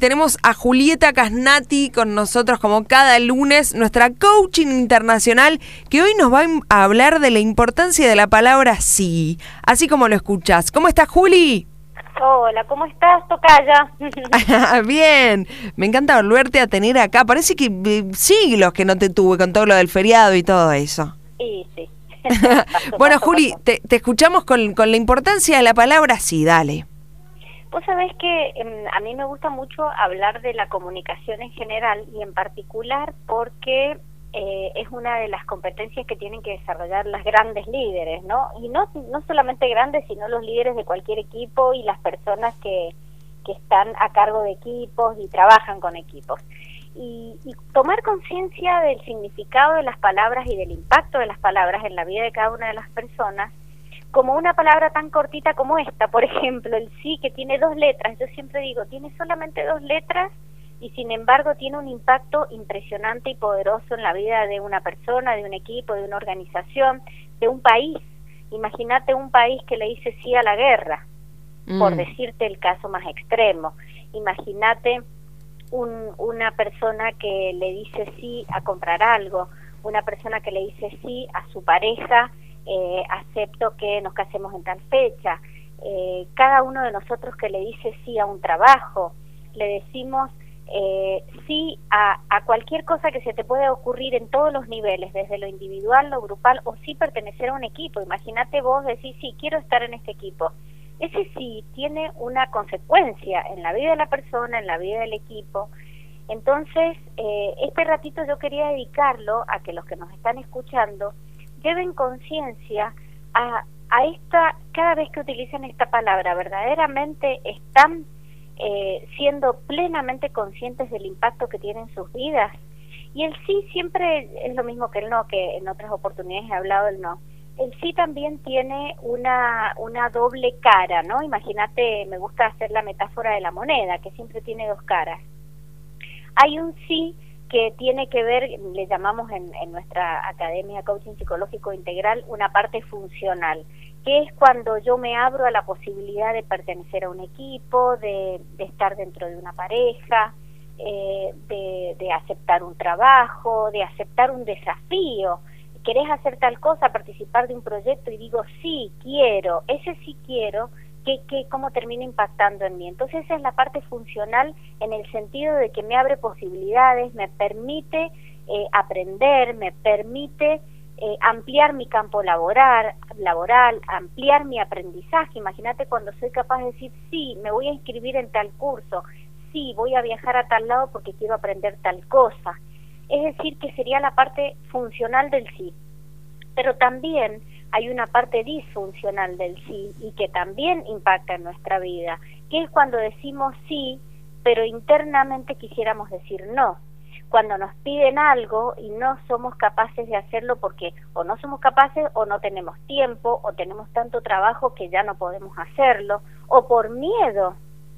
Tenemos a Julieta Casnati con nosotros como cada lunes, nuestra coaching internacional, que hoy nos va a hablar de la importancia de la palabra sí, así como lo escuchas. ¿Cómo estás, Juli? Hola, ¿cómo estás, Tocaya? Bien, me encanta volverte a tener acá. Parece que eh, siglos que no te tuve con todo lo del feriado y todo eso. Sí, sí. bueno, Juli, Te, te, escuchamos con, con la importancia de la palabra sí, dale. Vos sabés que em, a mí me gusta mucho hablar de la comunicación en general y en particular porque eh, es una de las competencias que tienen que desarrollar las grandes líderes, ¿no? Y no, no solamente grandes, sino los líderes de cualquier equipo y las personas que, que están a cargo de equipos y trabajan con equipos. Y, y tomar conciencia del significado de las palabras y del impacto de las palabras en la vida de cada una de las personas como una palabra tan cortita como esta, por ejemplo, el sí que tiene dos letras, yo siempre digo, tiene solamente dos letras y sin embargo tiene un impacto impresionante y poderoso en la vida de una persona, de un equipo, de una organización, de un país. Imagínate un país que le dice sí a la guerra, por mm. decirte el caso más extremo. Imagínate un, una persona que le dice sí a comprar algo, una persona que le dice sí a su pareja eh, acepto que nos casemos en tal fecha. Eh, cada uno de nosotros que le dice sí a un trabajo, le decimos eh, sí a, a, cualquier cosa que se te pueda ocurrir en todos los niveles, desde lo individual, lo grupal o sí pertenecer a un equipo. Imagínate vos decir sí, quiero estar en este equipo. Ese sí tiene una consecuencia en la vida de la persona, en la vida del equipo. Entonces, eh, este ratito yo quería dedicarlo a que los que nos están escuchando lleven conciencia a, a esta, cada vez que utilizan esta palabra, verdaderamente están eh, siendo plenamente conscientes del impacto que tiene en sus vidas. Y el sí siempre es lo mismo que el no, que en otras oportunidades he hablado del no. El sí también tiene una, una doble cara, ¿no? Imagínate, me gusta hacer la metáfora de la moneda, que siempre tiene dos caras. Hay un sí que tiene que ver, le llamamos en, en, nuestra academia coaching psicológico integral, una parte funcional, que es cuando yo me abro a la posibilidad de pertenecer a un equipo, de, estar dentro de una pareja, eh, de, de aceptar un trabajo, de aceptar un desafío. ¿Querés hacer tal cosa, participar de un proyecto? Y digo, sí, quiero, ese sí quiero, que, cómo termina impactando en mí. Entonces esa es la parte funcional en el sentido de que me abre posibilidades, me permite eh, aprender, me permite eh, ampliar mi campo laboral, laboral, ampliar mi aprendizaje. Imagínate cuando soy capaz de decir, sí, me voy a inscribir en tal curso, sí, voy a viajar a tal lado porque quiero aprender tal cosa. Es decir, que sería la parte funcional del sí. Pero también hay una parte disfuncional del sí y que también impacta en nuestra vida, que es cuando decimos sí, pero internamente quisiéramos decir no. Cuando nos piden algo y no somos capaces de hacerlo porque o no somos capaces o no tenemos tiempo o tenemos tanto trabajo que ya no podemos hacerlo o por miedo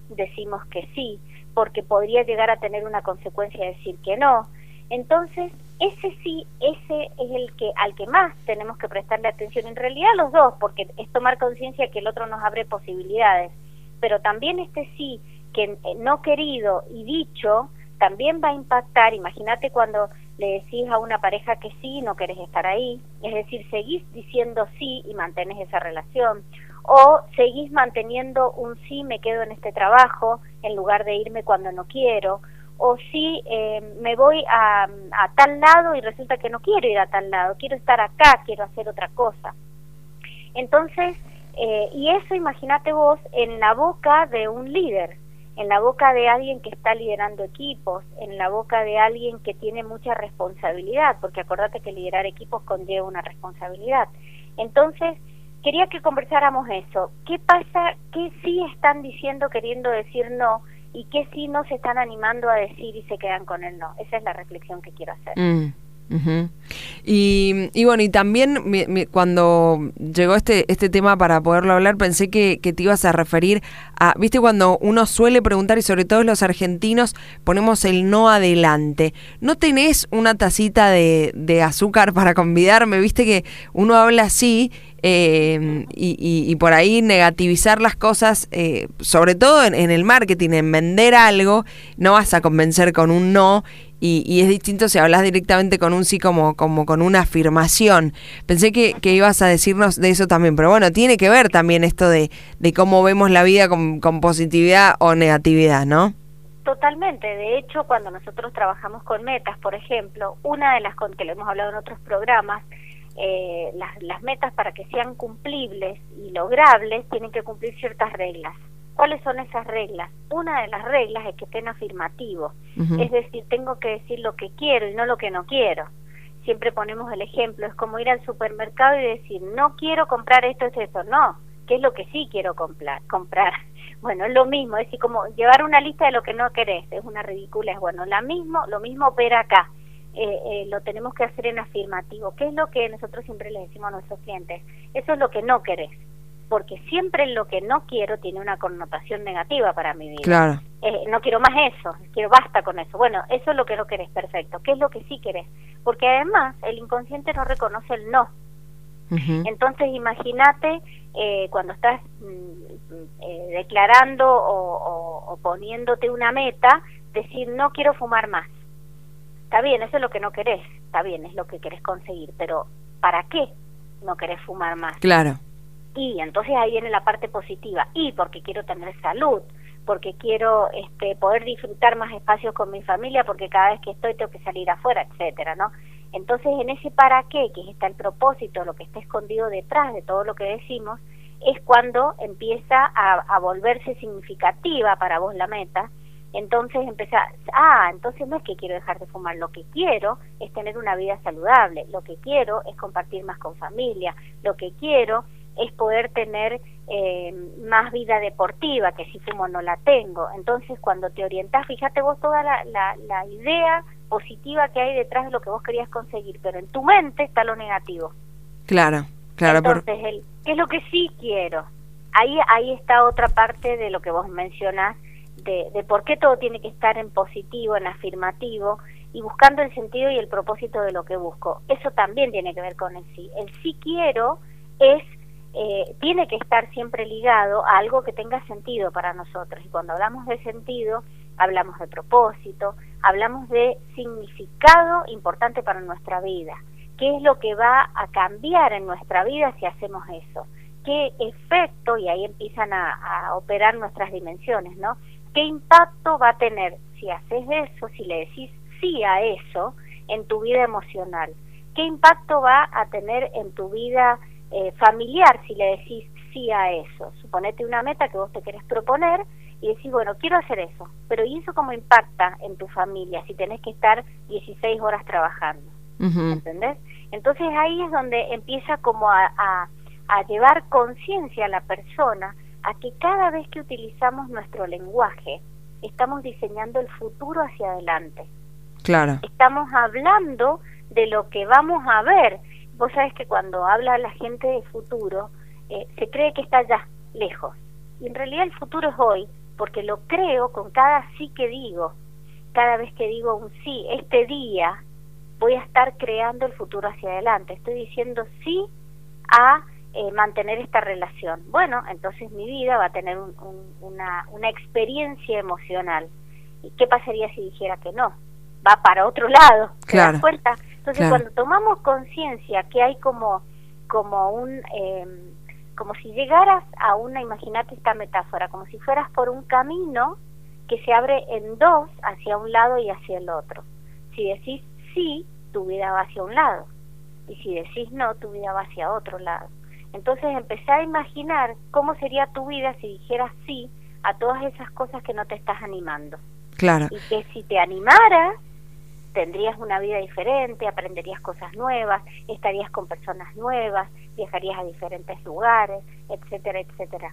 decimos que sí, porque podría llegar a tener una consecuencia decir que no. Entonces, ese sí, ese es el que al que más tenemos que prestarle atención. En realidad los dos, porque es tomar conciencia que el otro nos abre posibilidades, pero también este sí que eh, no querido y dicho también va a impactar. Imagínate cuando le decís a una pareja que sí no querés estar ahí, es decir, seguís diciendo sí y mantenés esa relación, o seguís manteniendo un sí me quedo en este trabajo en lugar de irme cuando no quiero, o si eh, me voy a, a, tal lado y resulta que no quiero ir a tal lado, quiero estar acá, quiero hacer otra cosa. Entonces, eh, y eso imagínate vos en la boca de un líder, en la boca de alguien que está liderando equipos, en la boca de alguien que tiene mucha responsabilidad, porque acordate que liderar equipos conlleva una responsabilidad. Entonces, quería que conversáramos eso. ¿Qué pasa? ¿Qué sí están diciendo queriendo decir no? Y qué sí no se están animando a decir y se quedan con el no. Esa es la reflexión que quiero hacer. Mm, y, y, bueno, y también cuando llegó este, este tema para poderlo hablar, pensé que, que, te ibas a referir viste cuando uno suele preguntar, y sobre todo los argentinos, ponemos el no adelante. ¿No tenés una tacita de, de azúcar para convidarme? Viste que uno habla así eh, y, por ahí negativizar las cosas, eh, sobre todo en, el marketing, en vender algo, no vas a convencer con un no. Y, es distinto si hablas directamente con un sí como, como con una afirmación. Pensé que, ibas a decirnos de eso también, pero bueno, tiene que ver también esto de, de cómo vemos la vida con, con positividad o negatividad, ¿no? Totalmente. De hecho, cuando nosotros trabajamos con metas, por ejemplo, una de las con que lo hemos hablado en otros programas, eh, las, las metas para que sean cumplibles y logrables tienen que cumplir ciertas reglas. ¿Cuáles son esas reglas? Una de las reglas es que estén afirmativos, es decir, tengo que decir lo que quiero y no lo que no quiero. Siempre ponemos el ejemplo, es como ir al supermercado y decir, no quiero comprar esto, esto, esto, no, ¿qué es lo que sí quiero comprar? comprar? Bueno, es lo mismo, es decir, como llevar una lista de lo que no querés, es una ridícula, es bueno, la mismo, lo mismo opera acá eh, eh, lo tenemos que hacer en afirmativo. ¿Qué es lo que nosotros siempre le decimos a nuestros clientes? Eso es lo que no querés, porque siempre lo que no quiero tiene una connotación negativa para mi vida. Claro. Eh, no quiero más eso, quiero basta con eso. Bueno, eso es lo que no querés, perfecto. ¿Qué es lo que sí querés? Porque además el inconsciente no reconoce el no. Entonces imagínate eh, cuando estás mm, declarando o poniéndote una meta, decir no quiero fumar más Está bien, eso es lo que no querés, está bien, es lo que querés conseguir, pero ¿para qué no querés fumar más? Claro. Y entonces ahí viene la parte positiva, y porque quiero tener salud, porque quiero este, poder disfrutar más espacios con mi familia, porque cada vez que estoy tengo que salir afuera, etcétera, ¿no? Entonces, en ese para qué, que está el propósito, lo que está escondido detrás de todo lo que decimos, es cuando empieza a, a volverse significativa para vos la meta entonces empezar, ah, entonces no es que quiero dejar de fumar, lo que quiero es tener una vida saludable, lo que quiero es compartir más con familia, lo que quiero es poder tener eh, más vida deportiva, que si fumo no la tengo. Entonces cuando te orientas, fíjate vos toda la, la, idea positiva que hay detrás de lo que vos querías conseguir, pero en tu mente está lo negativo. Claro, claro. Entonces, el, ¿qué es lo que sí quiero? Ahí, ahí está otra parte de lo que vos mencionás, de, por qué todo tiene que estar en positivo, en afirmativo y buscando el sentido y el propósito de lo que busco. Eso también tiene que ver con el sí. El sí quiero es eh, tiene que estar siempre ligado a algo que tenga sentido para nosotros. Y cuando hablamos de sentido, hablamos de propósito, hablamos de significado importante para nuestra vida. ¿Qué es lo que va a cambiar en nuestra vida si hacemos eso? ¿Qué efecto, y ahí empiezan a, a operar nuestras dimensiones, ¿no? ¿Qué impacto va a tener si haces eso, si le decís sí a eso en tu vida emocional? ¿Qué impacto va a tener en tu vida eh, familiar si le decís sí a eso? Suponete una meta que vos te querés proponer y decís, bueno, quiero hacer eso, pero ¿y eso cómo impacta en tu familia si tenés que estar 16 horas trabajando? ¿Entendés? Entonces ahí es donde empieza como a, a, a llevar conciencia a la persona a que cada vez que utilizamos nuestro lenguaje, estamos diseñando el futuro hacia adelante. Claro. Estamos hablando de lo que vamos a ver. Vos sabés que cuando habla la gente de futuro, eh, se cree que está allá, lejos. Y en realidad el futuro es hoy, porque lo creo con cada sí que digo. Cada vez que digo un sí, este día voy a estar creando el futuro hacia adelante. Estoy diciendo sí a eh, mantener esta relación. Bueno, entonces mi vida va a tener una, una experiencia emocional. ¿Y qué pasaría si dijera que no? Va para otro lado. ¿Te das cuenta? Entonces, cuando tomamos conciencia que hay como, como un... Eh, como si llegaras a una, imagínate esta metáfora, como si fueras por un camino que se abre en dos, hacia un lado y hacia el otro. Si decís sí, tu vida va hacia un lado. Y si decís no, tu vida va hacia otro lado. Entonces empecé a imaginar cómo sería tu vida si dijeras sí a todas esas cosas que no te estás animando. Claro. Y que si te animaras, tendrías una vida diferente, aprenderías cosas nuevas, estarías con personas nuevas, viajarías a diferentes lugares, etcétera, etcétera.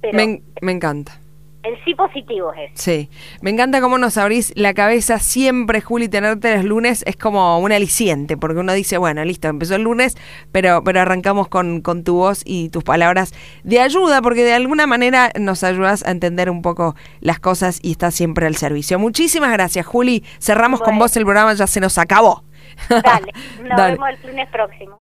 Pero, me, me encanta. El sí positivo es. Sí, me encanta cómo nos abrís la cabeza siempre, Juli, tenerte los lunes es como un aliciente, porque uno dice, bueno, listo, empezó el lunes, pero, pero arrancamos con, con tu voz y tus palabras de ayuda, porque de alguna manera nos ayudas a entender un poco las cosas y estás siempre al servicio. Muchísimas gracias, Juli. Cerramos con vos el programa, ya se nos acabó. Dale, nos vemos el lunes próximo.